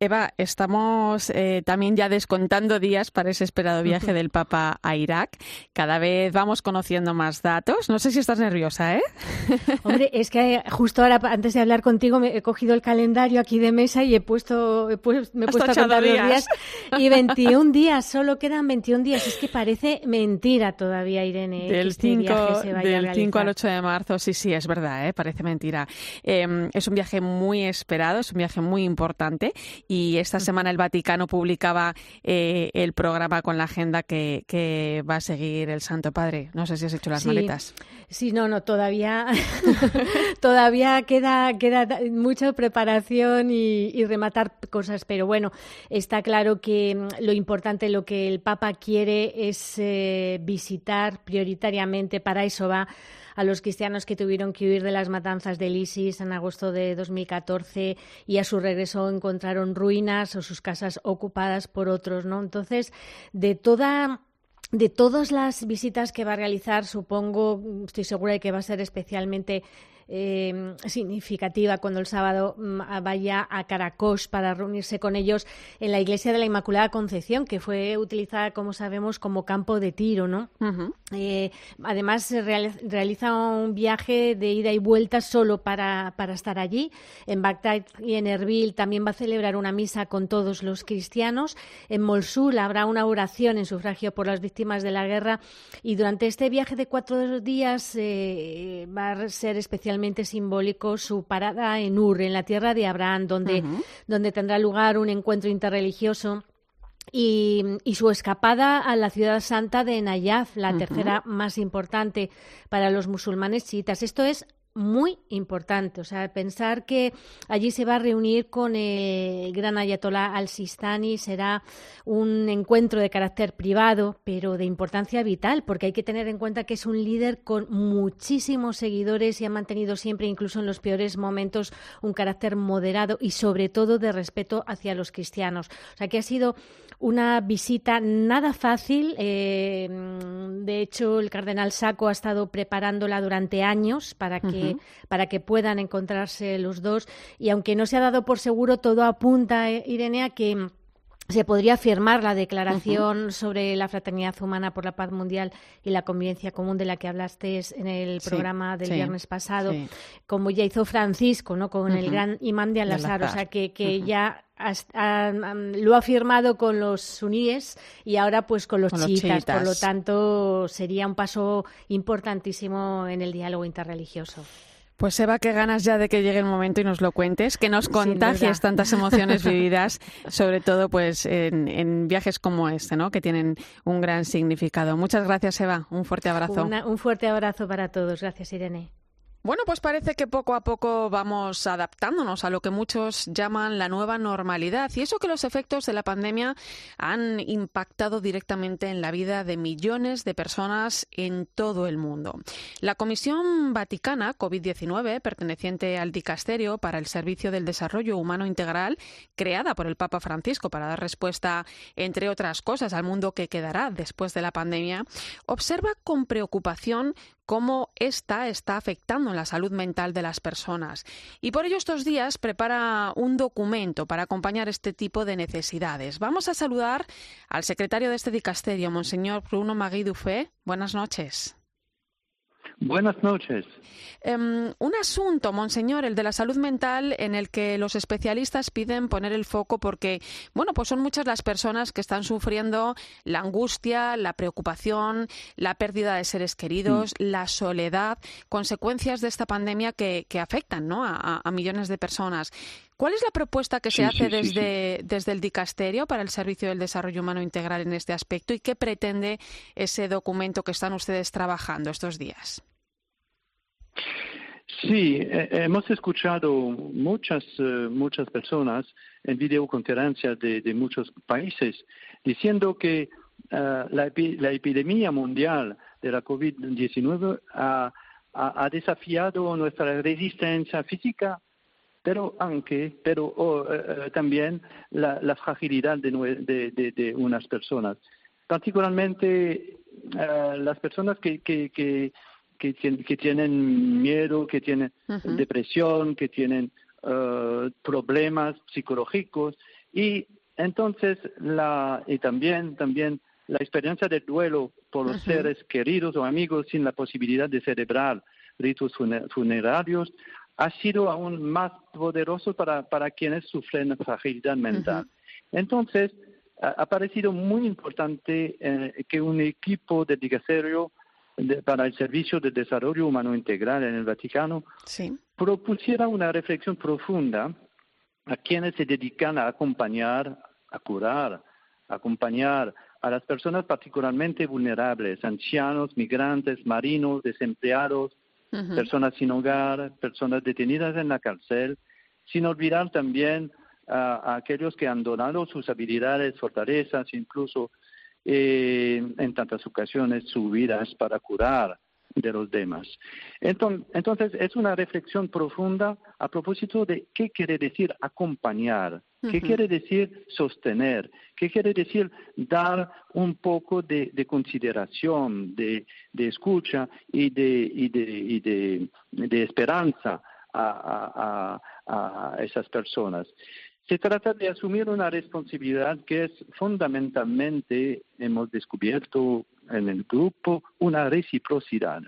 Eva, estamos eh, también ya descontando días para ese esperado viaje del Papa a Irak. Cada vez vamos conociendo más datos. No sé si estás nerviosa, ¿eh? Hombre, es que justo ahora, antes de hablar contigo, me he cogido el calendario aquí de mesa y he puesto, he puesto me he puesto a contar días. los días. Y 21 días, solo quedan 21 días. Es que parece mentira todavía, Irene. Del, este 5, del 5 al 8 de marzo, sí, sí, es verdad, ¿eh? parece mentira. Eh, es un viaje muy esperado, es un viaje muy importante y esta semana el Vaticano publicaba eh, el programa con la agenda que, que, va a seguir el Santo Padre. No sé si has hecho las sí. maletas. Sí, no, no, todavía, todavía queda, queda mucha preparación y, y, rematar cosas, pero bueno, está claro que mm, lo importante, lo que el Papa quiere es eh, visitar prioritariamente, para eso va a los cristianos que tuvieron que huir de las matanzas del ISIS en agosto de 2014 y a su regreso encontraron ruinas o sus casas ocupadas por otros, ¿no? Entonces, de toda de todas las visitas que va a realizar, supongo, estoy segura de que va a ser especialmente eh, significativa cuando el sábado mm, vaya a Caracos para reunirse con ellos en la iglesia de la Inmaculada Concepción, que fue utilizada, como sabemos, como campo de tiro, ¿no? Eh, además, se realiza un viaje de ida y vuelta solo para, para estar allí. En Bagdad y en Erbil también va a celebrar una misa con todos los cristianos. En Mosul habrá una oración en sufragio por las víctimas de la guerra y durante este viaje de cuatro días eh, va a ser especialmente simbólico su parada en Ur, en la tierra de Abraham, donde, donde tendrá lugar un encuentro interreligioso y, su escapada a la ciudad santa de Nayaf, la tercera más importante para los musulmanes chiitas. Esto es muy importante. O sea, pensar que allí se va a reunir con el gran ayatolá al-Sistani será un encuentro de carácter privado, pero de importancia vital, porque hay que tener en cuenta que es un líder con muchísimos seguidores y ha mantenido siempre, incluso en los peores momentos, un carácter moderado y sobre todo de respeto hacia los cristianos. O sea, que ha sido una visita nada fácil. Eh, de hecho, el cardenal Saco ha estado preparándola durante años para que para que puedan encontrarse los dos. Y aunque no se ha dado por seguro, todo apunta, eh, Irene, a que se podría firmar la declaración sobre la fraternidad humana por la paz mundial y la convivencia común de la que hablaste en el programa del viernes pasado, como ya hizo Francisco, ¿no? Con el gran imán de Al-Azhar, o sea que, que ya lo ha firmado con los suníes y ahora pues con los, chiitas. Por lo tanto, sería un paso importantísimo en el diálogo interreligioso. Pues Eva, qué ganas ya de que llegue el momento y nos lo cuentes, que nos contagies tantas emociones vividas, sobre todo pues en, viajes como este, ¿no? Que tienen un gran significado. Muchas gracias, Eva. Un fuerte abrazo. un fuerte abrazo para todos. Gracias, Irene. Bueno, pues parece que poco a poco vamos adaptándonos a lo que muchos llaman la nueva normalidad y eso que los efectos de la pandemia han impactado directamente en la vida de millones de personas en todo el mundo. La Comisión Vaticana COVID-19, perteneciente al Dicasterio para el Servicio del Desarrollo Humano Integral, creada por el Papa Francisco para dar respuesta, entre otras cosas, al mundo que quedará después de la pandemia, observa con preocupación cómo esta está afectando la salud mental de las personas. Y por ello estos días prepara un documento para acompañar este tipo de necesidades. Vamos a saludar al secretario de este dicasterio, Monseñor Bruno Magui Dufé. Buenas noches. Buenas noches. Em, un asunto, monseñor, el de la salud mental, en el que los especialistas piden poner el foco porque, bueno, pues son muchas las personas que están sufriendo la angustia, la preocupación, la pérdida de seres queridos, mm. la soledad, consecuencias de esta pandemia que, afectan ¿no? a, millones de personas. ¿Cuál es la propuesta que se hace desde, desde el Dicasterio para el Servicio del Desarrollo Humano Integral en este aspecto y qué pretende ese documento que están ustedes trabajando estos días? Sí, eh, hemos escuchado muchas, eh, muchas personas en videoconferencias de, de muchos países diciendo que eh, la, epidemia mundial de la COVID-19 ha, desafiado nuestra resistencia física, pero aunque, pero también la, fragilidad de, de, unas personas. Particularmente las personas que, que que, tienen miedo, que tienen depresión, que tienen eh, problemas psicológicos. Y entonces la y también también la experiencia del duelo por los seres queridos o amigos sin la posibilidad de celebrar ritos funerarios ha sido aún más poderoso para, para quienes sufren fragilidad mental. Entonces, ha, parecido muy importante eh, que un equipo de dicasterio para el Servicio de Desarrollo Humano Integral en el Vaticano propusiera una reflexión profunda a quienes se dedican a acompañar, a curar, a acompañar a las personas particularmente vulnerables, ancianos, migrantes, marinos, desempleados, personas sin hogar, personas detenidas en la cárcel, sin olvidar también a aquellos que han donado sus habilidades, fortalezas, incluso eh, en tantas ocasiones su vida es para curar de los demás. Entonces, es una reflexión profunda a propósito de qué quiere decir acompañar, qué quiere decir sostener, qué quiere decir dar un poco de, consideración, de, escucha y de, de, esperanza a, a esas personas. Se trata de asumir una responsabilidad que es fundamentalmente, hemos descubierto en el grupo, una reciprocidad.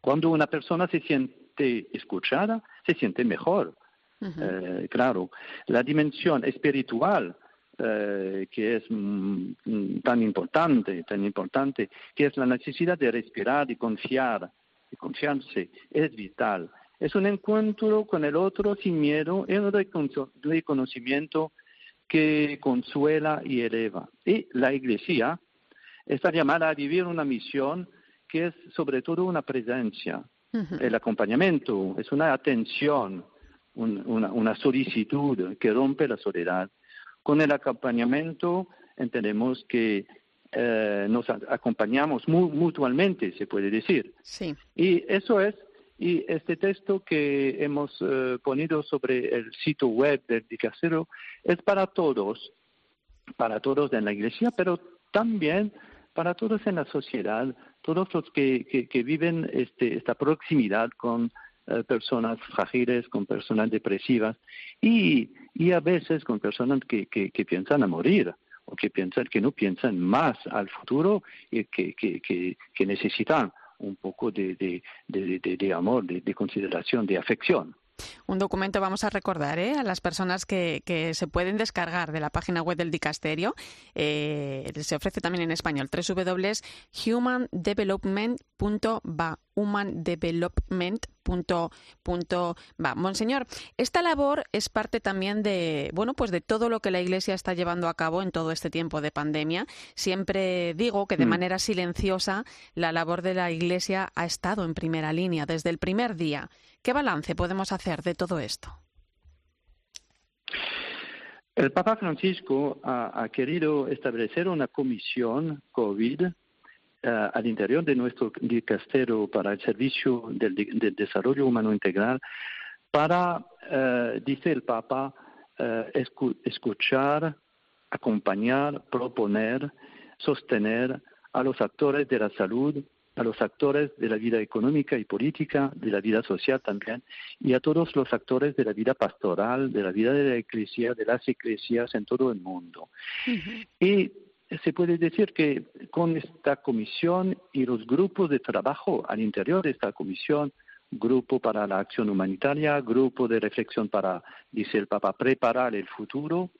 Cuando una persona se siente escuchada, se siente mejor. Eh, claro, la dimensión espiritual eh, que es mm, mm, tan importante, tan importante, que es la necesidad de respirar y confiar, y confiarse, es vital. Es un encuentro con el otro sin miedo, es un reconocimiento que consuela y eleva. Y la Iglesia está llamada a vivir una misión que es sobre todo una presencia. El acompañamiento es una atención, una, solicitud que rompe la soledad. Con el acompañamiento entendemos que eh, nos acompañamos mutuamente, se puede decir. Sí. Y eso es y este texto que hemos eh, ponido sobre el sitio web del Dicastero es para todos, para todos en la iglesia, pero también para todos en la sociedad, todos los que, que, viven este, esta proximidad con eh, personas frágiles, con personas depresivas y, y a veces con personas que, que, piensan a morir o que piensan que no piensan más al futuro y que, que necesitan un poco de, de, de, de amor, de, consideración, de afección. Un documento vamos a recordar ¿eh? a las personas que, que, se pueden descargar de la página web del Dicasterio. Eh, se ofrece también en español www.humandevelopment.va humandevelopment.va. Monseñor, esta labor es parte también de, bueno, pues de todo lo que la Iglesia está llevando a cabo en todo este tiempo de pandemia. Siempre digo que de mm. manera silenciosa la labor de la Iglesia ha estado en primera línea desde el primer día. ¿Qué balance podemos hacer de todo esto? El Papa Francisco ha, querido establecer una comisión COVID eh, al interior de nuestro dicastero para el servicio del, desarrollo humano integral para, eh, dice el Papa, eh, escuchar, acompañar, proponer, sostener a los actores de la salud a los actores de la vida económica y política, de la vida social también, y a todos los actores de la vida pastoral, de la vida de la iglesia, de las iglesias en todo el mundo. Y se puede decir que con esta comisión y los grupos de trabajo al interior de esta comisión, grupo para la acción humanitaria, grupo de reflexión para, dice el Papa, preparar el futuro,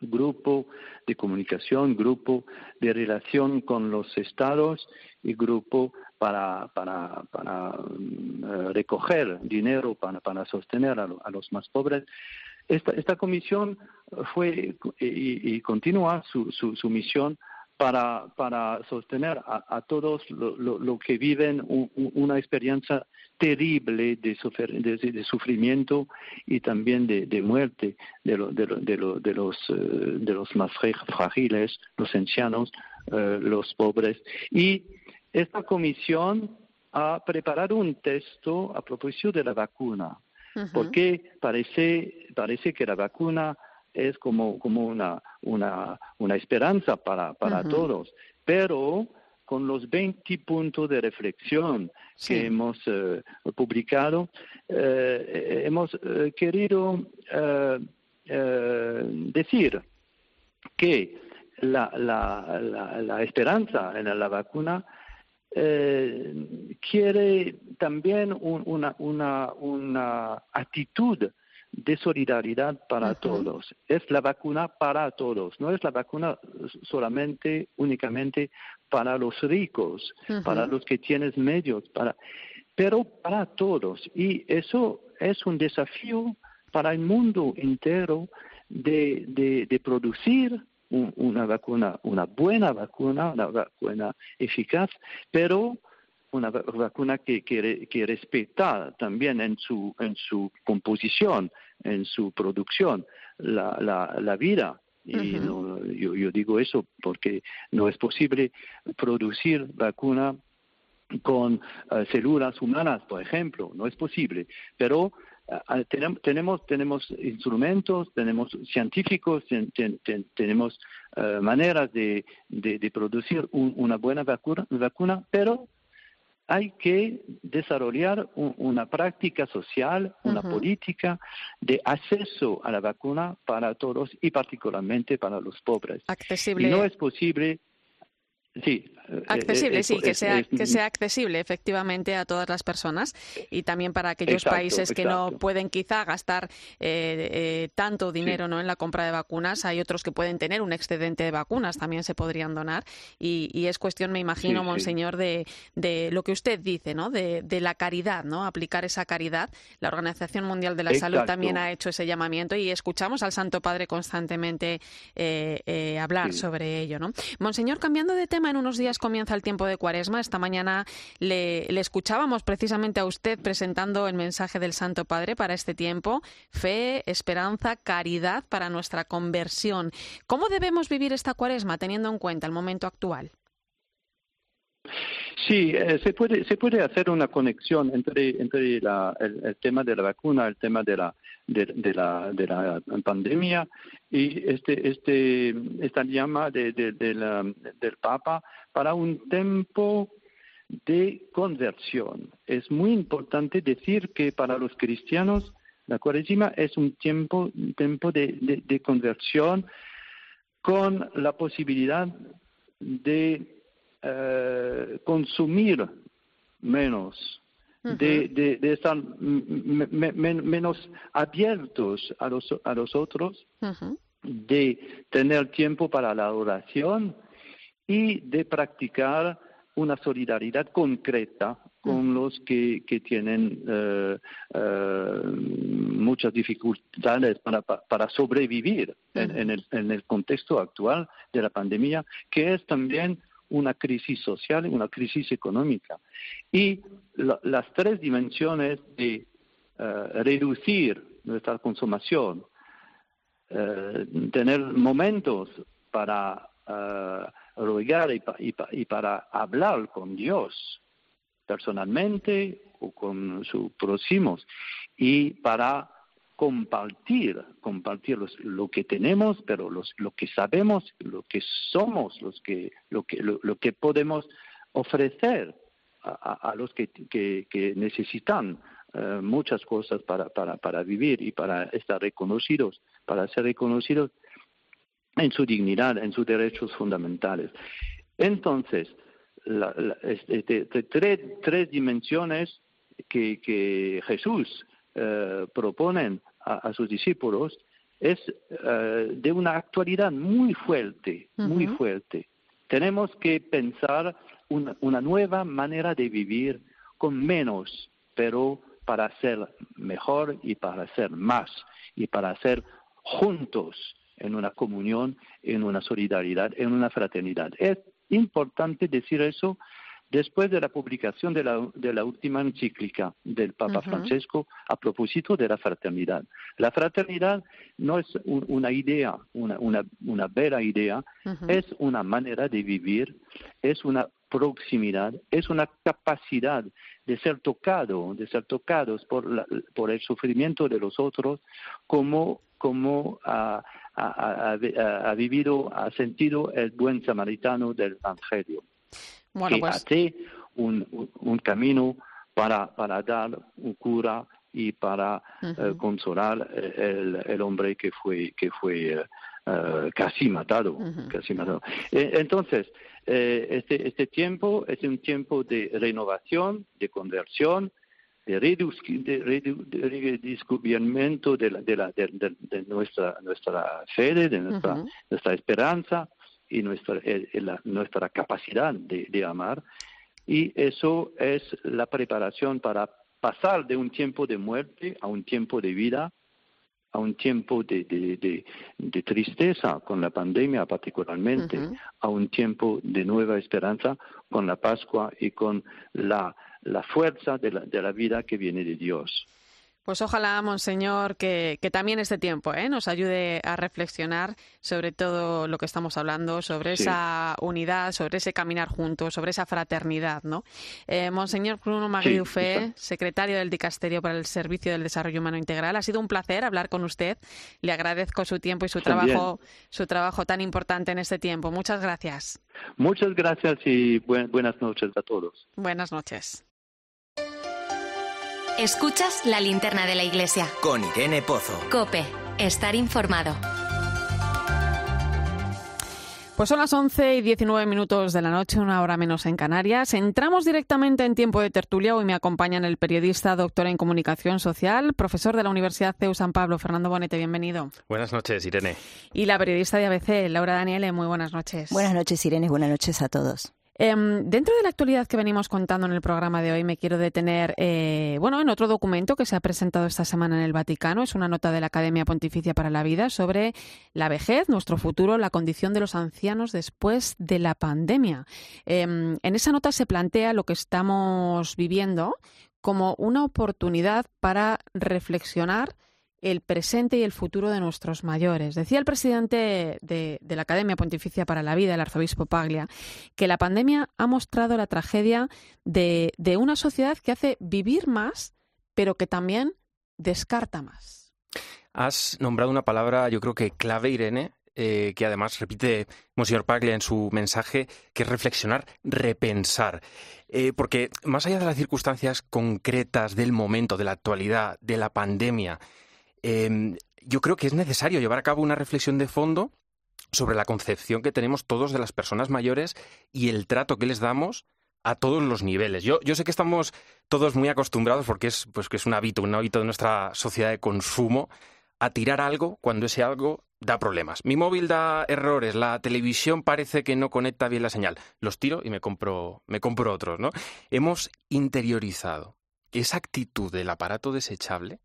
grupo de comunicación, grupo de relación con los estados y grupo para, para, para mm, recoger dinero para, para sostener a, los más pobres. Esta, esta comisión fue y, y continúa su, su, su misión para, para sostener a, todos lo, que viven una experiencia terrible de, de, sufrimiento y también de, muerte de, de, los, eh, de los más frágiles, los ancianos, eh, los pobres. Y esta comisión ha preparado un texto a propósito de la vacuna, porque parece, parece que la vacuna es como, como una, una, una esperanza para, para todos, pero con los 20 puntos de reflexión que hemos eh, publicado, eh, hemos eh, querido decir que la, la, la, la, esperanza en la vacuna quiere también una, una, una actitud de solidaridad para todos. Es la vacuna para todos, no es la vacuna solamente, únicamente para los ricos, para los que tienen medios, para, pero para todos. Y eso es un desafío para el mundo entero de, de, de producir una vacuna, una buena vacuna, una vacuna eficaz, pero una vacuna que, que, que, respeta también en su, en su composición, en su producción, la, la, la vida. Y yo, yo, digo eso porque no es posible producir vacuna con eh, células humanas, por ejemplo, no es posible, pero tenemos, tenemos instrumentos, tenemos científicos, tenemos maneras de, de, producir una buena vacuna, vacuna, pero hay que desarrollar una práctica social, una política de acceso a la vacuna para todos y particularmente para los pobres. Accesible. Y no es posible Sí. Eh, accesible, sí, que sea, que sea accesible efectivamente a todas las personas y también para aquellos países que no pueden quizá gastar eh, eh, tanto dinero ¿no? en la compra de vacunas. Hay otros que pueden tener un excedente de vacunas, también se podrían donar. Y, es cuestión, me imagino, Monseñor, de, de, lo que usted dice, ¿no? De, de, la caridad, ¿no? Aplicar esa caridad. La Organización Mundial de la Salud también ha hecho ese llamamiento y escuchamos al Santo Padre constantemente hablar sobre ello, ¿no? Monseñor, cambiando de tema, en unos días comienza el tiempo de Cuaresma. Esta mañana le, escuchábamos precisamente a usted presentando el mensaje del Santo Padre para este tiempo. Fe, esperanza, caridad para nuestra conversión. ¿Cómo debemos vivir esta Cuaresma teniendo en cuenta el momento actual? Sí, eh, se puede se puede hacer una conexión entre entre el, tema de la vacuna, el tema de la de, la de la pandemia y este este esta llama de, del Papa para un tiempo de conversión. Es muy importante decir que para los cristianos la cuaresima es un tiempo un tiempo de, de conversión con la posibilidad de eh, consumir menos, de, de, estar menos abiertos a los, a los otros, de tener tiempo para la oración y de practicar una solidaridad concreta con los que, que tienen eh, eh, muchas dificultades para, para sobrevivir en, el, en el contexto actual de la pandemia, que es también una crisis social y una crisis económica. Y las tres dimensiones de eh, reducir nuestra consumación, eh, tener momentos para uh, rogar y, para hablar con Dios personalmente o con sus próximos y para compartir, compartir lo que tenemos, pero los, lo que sabemos, lo que somos, los que, lo, que, lo, que podemos ofrecer a, los que, que, necesitan eh, muchas cosas para, para, para vivir y para estar reconocidos, para ser reconocidos en su dignidad, en sus derechos fundamentales. Entonces, la, este, tres, tres dimensiones que, que Jesús eh, proponen a, sus discípulos es eh, de una actualidad muy fuerte, muy fuerte. Tenemos que pensar una, una, nueva manera de vivir con menos, pero para ser mejor y para ser más y para ser juntos en una comunión, en una solidaridad, en una fraternidad. Es importante decir eso después de la publicación de la, de la última encíclica del Papa Francesco a propósito de la fraternidad. La fraternidad no es una idea, una, una, una vera idea, es una manera de vivir, es una proximidad, es una capacidad de ser tocado, de ser tocados por, la, por el sufrimiento de los otros, como, como ha, ha, ha, vivido, ha sentido el buen samaritano del Evangelio que pues hace un, un, camino para, para dar un cura y para eh, consolar el, el, hombre que fue que fue eh, eh, casi matado, casi matado. entonces, este, este tiempo es un tiempo de renovación, de conversión, de, redescubrimiento de, de, la, de, nuestra, nuestra fe, de nuestra, nuestra esperanza, y nuestra, eh, eh, nuestra capacidad de, amar. Y eso es la preparación para pasar de un tiempo de muerte a un tiempo de vida, a un tiempo de, de, tristeza con la pandemia particularmente, a un tiempo de nueva esperanza con la Pascua y con la, la fuerza de la, de la vida que viene de Dios. Pues ojalá, Monseñor, que, también este tiempo ¿eh? nos ayude a reflexionar sobre todo lo que estamos hablando, sobre esa unidad, sobre ese caminar juntos, sobre esa fraternidad. ¿no? Eh, Monseñor Bruno Magriufé, secretario del Dicasterio para el Servicio del Desarrollo Humano Integral, ha sido un placer hablar con usted. Le agradezco su tiempo y su trabajo, su trabajo tan importante en este tiempo. Muchas gracias. Muchas gracias y buenas noches a todos. Buenas noches. Escuchas la linterna de la iglesia. Con Irene Pozo. Cope, estar informado. Pues son las 11 y 19 minutos de la noche, una hora menos en Canarias. Entramos directamente en tiempo de tertulia. Hoy me acompañan el periodista, doctor en comunicación social, profesor de la Universidad CEU San Pablo, Fernando Bonete. Bienvenido. Buenas noches, Irene. Y la periodista de ABC, Laura Daniele. Muy buenas noches. Buenas noches, Irene. Buenas noches a todos. Em, dentro de la actualidad que venimos contando en el programa de hoy, me quiero detener, eh, bueno, en otro documento que se ha presentado esta semana en el Vaticano. Es una nota de la Academia Pontificia para la Vida sobre la vejez, nuestro futuro, la condición de los ancianos después de la pandemia. Em, en esa nota se plantea lo que estamos viviendo como una oportunidad para reflexionar el presente y el futuro de nuestros mayores. Decía el presidente de, la Academia Pontificia para la Vida, el arzobispo Paglia, que la pandemia ha mostrado la tragedia de, una sociedad que hace vivir más, pero que también descarta más. Has nombrado una palabra, yo creo que clave, Irene, eh, que además repite Monsignor Paglia en su mensaje, que es reflexionar, repensar. Eh, porque más allá de las circunstancias concretas del momento, de la actualidad, de la pandemia, Em, yo creo que es necesario llevar a cabo una reflexión de fondo sobre la concepción que tenemos todos de las personas mayores y el trato que les damos a todos los niveles. Yo, sé que estamos todos muy acostumbrados, porque es, pues, que es un hábito, un hábito de nuestra sociedad de consumo, a tirar algo cuando ese algo da problemas. Mi móvil da errores, la televisión parece que no conecta bien la señal. Los tiro y me compro, me compro otros, ¿no? Hemos interiorizado esa actitud del aparato desechable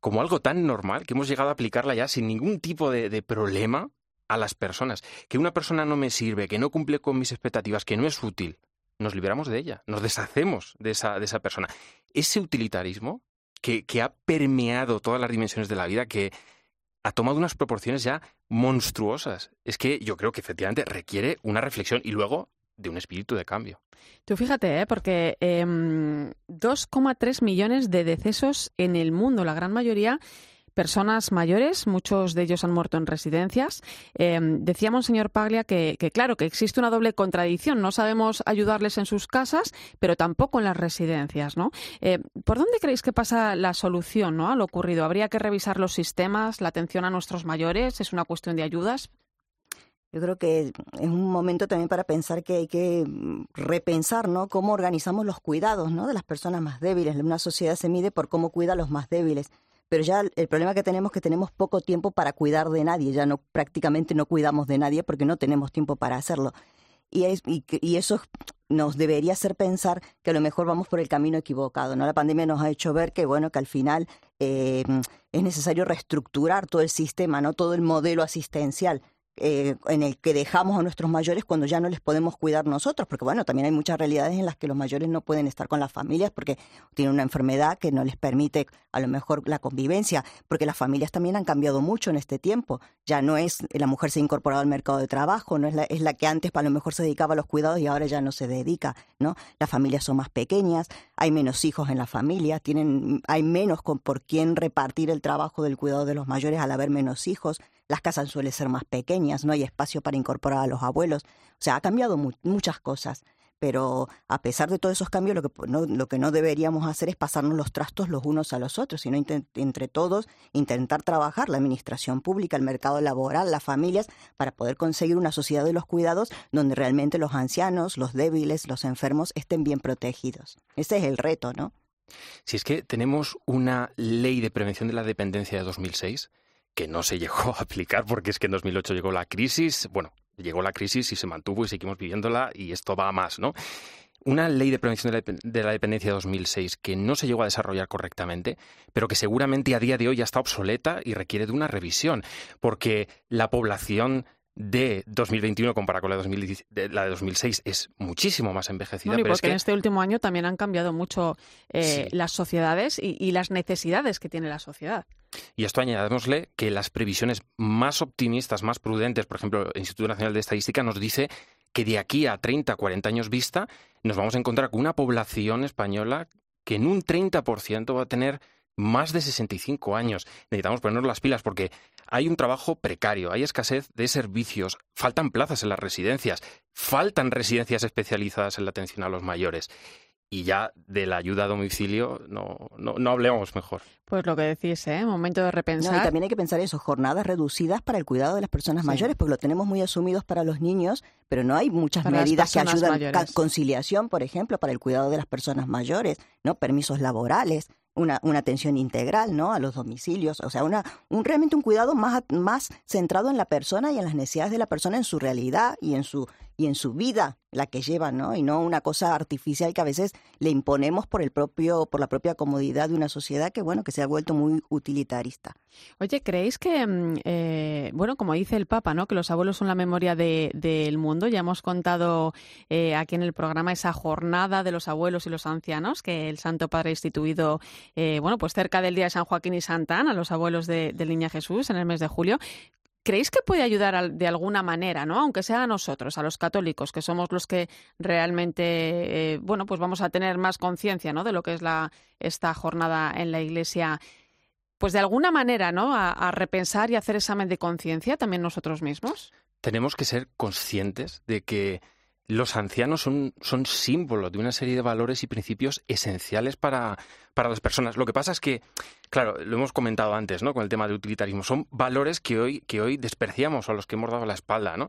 como algo tan normal que hemos llegado a aplicarla ya sin ningún tipo de, problema a las personas. Que una persona no me sirve, que no cumple con mis expectativas, que no es útil, nos liberamos de ella, nos deshacemos de esa, de esa persona. Ese utilitarismo que, que ha permeado todas las dimensiones de la vida, que ha tomado unas proporciones ya monstruosas. Es que yo creo que efectivamente requiere una reflexión y luego de un espíritu de cambio. Tú fíjate, ¿eh? porque 2,3 em, millones de decesos en el mundo, la gran mayoría personas mayores, muchos de ellos han muerto en residencias. Em, decíamos, señor Paglia, que, claro, que existe una doble contradicción. No sabemos ayudarles en sus casas, pero tampoco en las residencias, ¿no? Eh, ¿Por dónde creéis que pasa la solución ¿no? a lo ocurrido? ¿Habría que revisar los sistemas, la atención a nuestros mayores? ¿Es una cuestión de ayudas? Yo creo que es un momento también para pensar que hay que mm, repensar, ¿no? Cómo organizamos los cuidados, ¿no? De las personas más débiles. Una sociedad se mide por cómo cuida a los más débiles. Pero ya el problema que tenemos es que tenemos poco tiempo para cuidar de nadie. Ya no prácticamente no cuidamos de nadie porque no tenemos tiempo para hacerlo. Y, y, eso nos debería hacer pensar que a lo mejor vamos por el camino equivocado. ¿no? La pandemia nos ha hecho ver que, bueno, que al final eh, es necesario reestructurar todo el sistema, no todo el modelo asistencial eh, en el que dejamos a nuestros mayores cuando ya no les podemos cuidar nosotros, porque bueno, también hay muchas realidades en las que los mayores no pueden estar con las familias porque tienen una enfermedad que no les permite a lo mejor la convivencia, porque las familias también han cambiado mucho en este tiempo. Ya no es la mujer se ha incorporado al mercado de trabajo, no es la, es la que antes a lo mejor se dedicaba a los cuidados y ahora ya no se dedica, ¿no? Las familias son más pequeñas, hay menos hijos en la familia, tienen, hay menos con, por quién repartir el trabajo del cuidado de los mayores al haber menos hijos las casas suelen ser más pequeñas, no hay espacio para incorporar a los abuelos. O sea, ha cambiado muchas cosas. Pero a pesar de todos esos cambios, lo que, no, lo que no deberíamos hacer es pasarnos los trastos los unos a los otros, sino entre todos intentar trabajar la administración pública, el mercado laboral, las familias, para poder conseguir una sociedad de los cuidados donde realmente los ancianos, los débiles, los enfermos estén bien protegidos. Ese es el reto, ¿no? Si es que tenemos una ley de prevención de la dependencia de 2006 que no se llegó a aplicar porque es que en 2008 llegó la crisis, bueno, llegó la crisis y se mantuvo y seguimos viviéndola y esto va a más, ¿no? Una ley de prevención de la dependencia de 2006 que no se llegó a desarrollar correctamente, pero que seguramente a día de hoy ya está obsoleta y requiere de una revisión, porque la población de 2021 comparada con la de, la de 2006 es muchísimo más envejecida. porque es que... en este último año también han cambiado mucho eh, las sociedades y, las necesidades que tiene la sociedad. Y esto añadémosle que las previsiones más optimistas, más prudentes, por ejemplo, el Instituto Nacional de Estadística nos dice que de aquí a 30, 40 años vista, nos vamos a encontrar con una población española que en un 30% va a tener más de 65 años. Necesitamos ponernos las pilas porque hay un trabajo precario, hay escasez de servicios, faltan plazas en las residencias, faltan residencias especializadas en la atención a los mayores. Y ya de la ayuda a domicilio no, no, hablemos mejor. Pues lo que decís, ¿eh? Momento de repensar. y también hay que pensar eso, jornadas reducidas para el cuidado de las personas mayores, porque lo tenemos muy asumidos para los niños, pero no hay muchas medidas que ayudan. Conciliación, por ejemplo, para el cuidado de las personas mayores, ¿no? Permisos laborales una, una, atención integral, ¿no? A los domicilios, o sea, una, un, realmente un cuidado más, más centrado en la persona y en las necesidades de la persona, en su realidad y en su, y en su vida la que lleva, ¿no? Y no una cosa artificial que a veces le imponemos por el propio, por la propia comodidad de una sociedad que, bueno, que se ha vuelto muy utilitarista. Oye, ¿creéis que, mm, eh, bueno, como dice el Papa, ¿no? Que los abuelos son la memoria del mundo. Ya hemos contado eh, aquí en el programa esa jornada de los abuelos y los ancianos que el Santo Padre ha instituido, eh, bueno, pues cerca del día de San Joaquín y Santán, a los abuelos de, del Niña Jesús en el mes de julio. ¿Creéis que puede ayudar de alguna manera, ¿no? aunque sea a nosotros, a los católicos, que somos los que realmente, eh, bueno, pues vamos a tener más conciencia, ¿no? De lo que es la esta jornada en la Iglesia, pues de alguna manera, ¿no? a repensar y hacer examen de conciencia también nosotros mismos. Tenemos que ser conscientes de que los ancianos son, son símbolos de una serie de valores y principios esenciales para, para las personas. Lo que pasa es que, claro, lo hemos comentado antes, ¿no? Con el tema del utilitarismo. Son valores que hoy, que hoy despreciamos o a los que hemos dado la espalda, ¿no?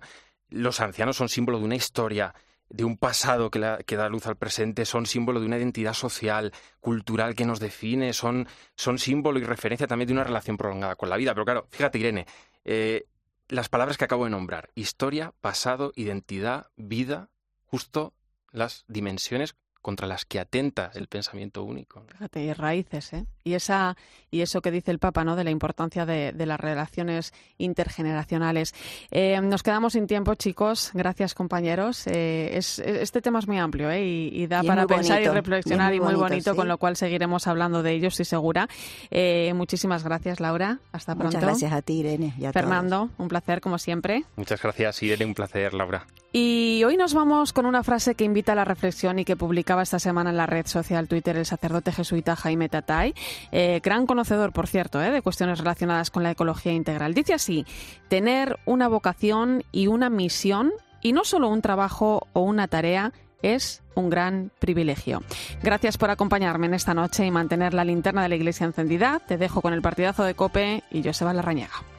Los ancianos son símbolo de una historia, de un pasado que, que, da luz al presente, son símbolo de una identidad social, cultural que nos define, son, son símbolo y referencia también de una relación prolongada con la vida. Pero claro, fíjate, Irene, eh, las palabras que acabo de nombrar, historia, pasado, identidad, vida, justo las dimensiones contra las que atenta el pensamiento único. Fíjate, y raíces, ¿eh? Y, esa, y eso que dice el Papa, ¿no? De la importancia de, las relaciones intergeneracionales. Eh, nos quedamos sin tiempo, chicos. Gracias, compañeros. Eh, es, este tema es muy amplio, ¿eh? Y, da para pensar y reflexionar y muy, bonito, con lo cual seguiremos hablando de ello, estoy segura. Eh, muchísimas gracias, Laura. Hasta pronto. Muchas gracias a ti, Irene. Fernando, un placer, como siempre. Muchas gracias, Irene. Un placer, Laura. Y hoy nos vamos con una frase que invita a la reflexión y que esta semana en la red social Twitter el sacerdote jesuita Jaime Tatay, eh, gran conocedor, por cierto, eh, de cuestiones relacionadas con la ecología integral. Dice así, tener una vocación y una misión y no solo un trabajo o una tarea es un gran privilegio. Gracias por acompañarme en esta noche y mantener la linterna de la iglesia encendida. Te dejo con el partidazo de Cope y Joseba Larrañaga.